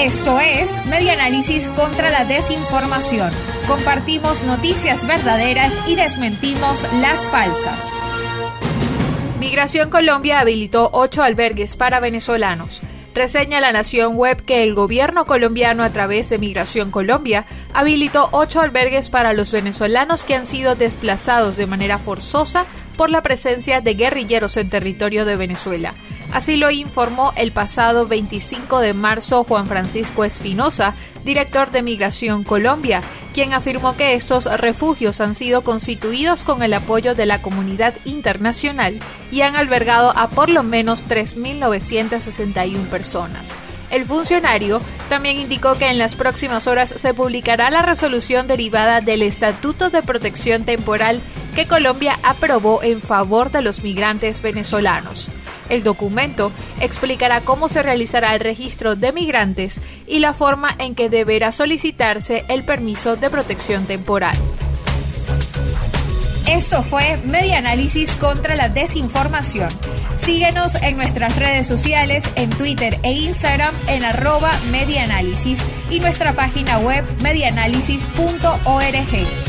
Esto es Media Análisis contra la Desinformación. Compartimos noticias verdaderas y desmentimos las falsas. Migración Colombia habilitó ocho albergues para venezolanos. Reseña la Nación Web que el gobierno colombiano a través de Migración Colombia habilitó ocho albergues para los venezolanos que han sido desplazados de manera forzosa por la presencia de guerrilleros en territorio de Venezuela. Así lo informó el pasado 25 de marzo Juan Francisco Espinosa, director de Migración Colombia, quien afirmó que estos refugios han sido constituidos con el apoyo de la comunidad internacional y han albergado a por lo menos 3.961 personas. El funcionario también indicó que en las próximas horas se publicará la resolución derivada del Estatuto de Protección Temporal que Colombia aprobó en favor de los migrantes venezolanos. El documento explicará cómo se realizará el registro de migrantes y la forma en que deberá solicitarse el permiso de protección temporal. Esto fue Media Análisis contra la Desinformación. Síguenos en nuestras redes sociales, en Twitter e Instagram en arroba y nuestra página web medianálisis.org.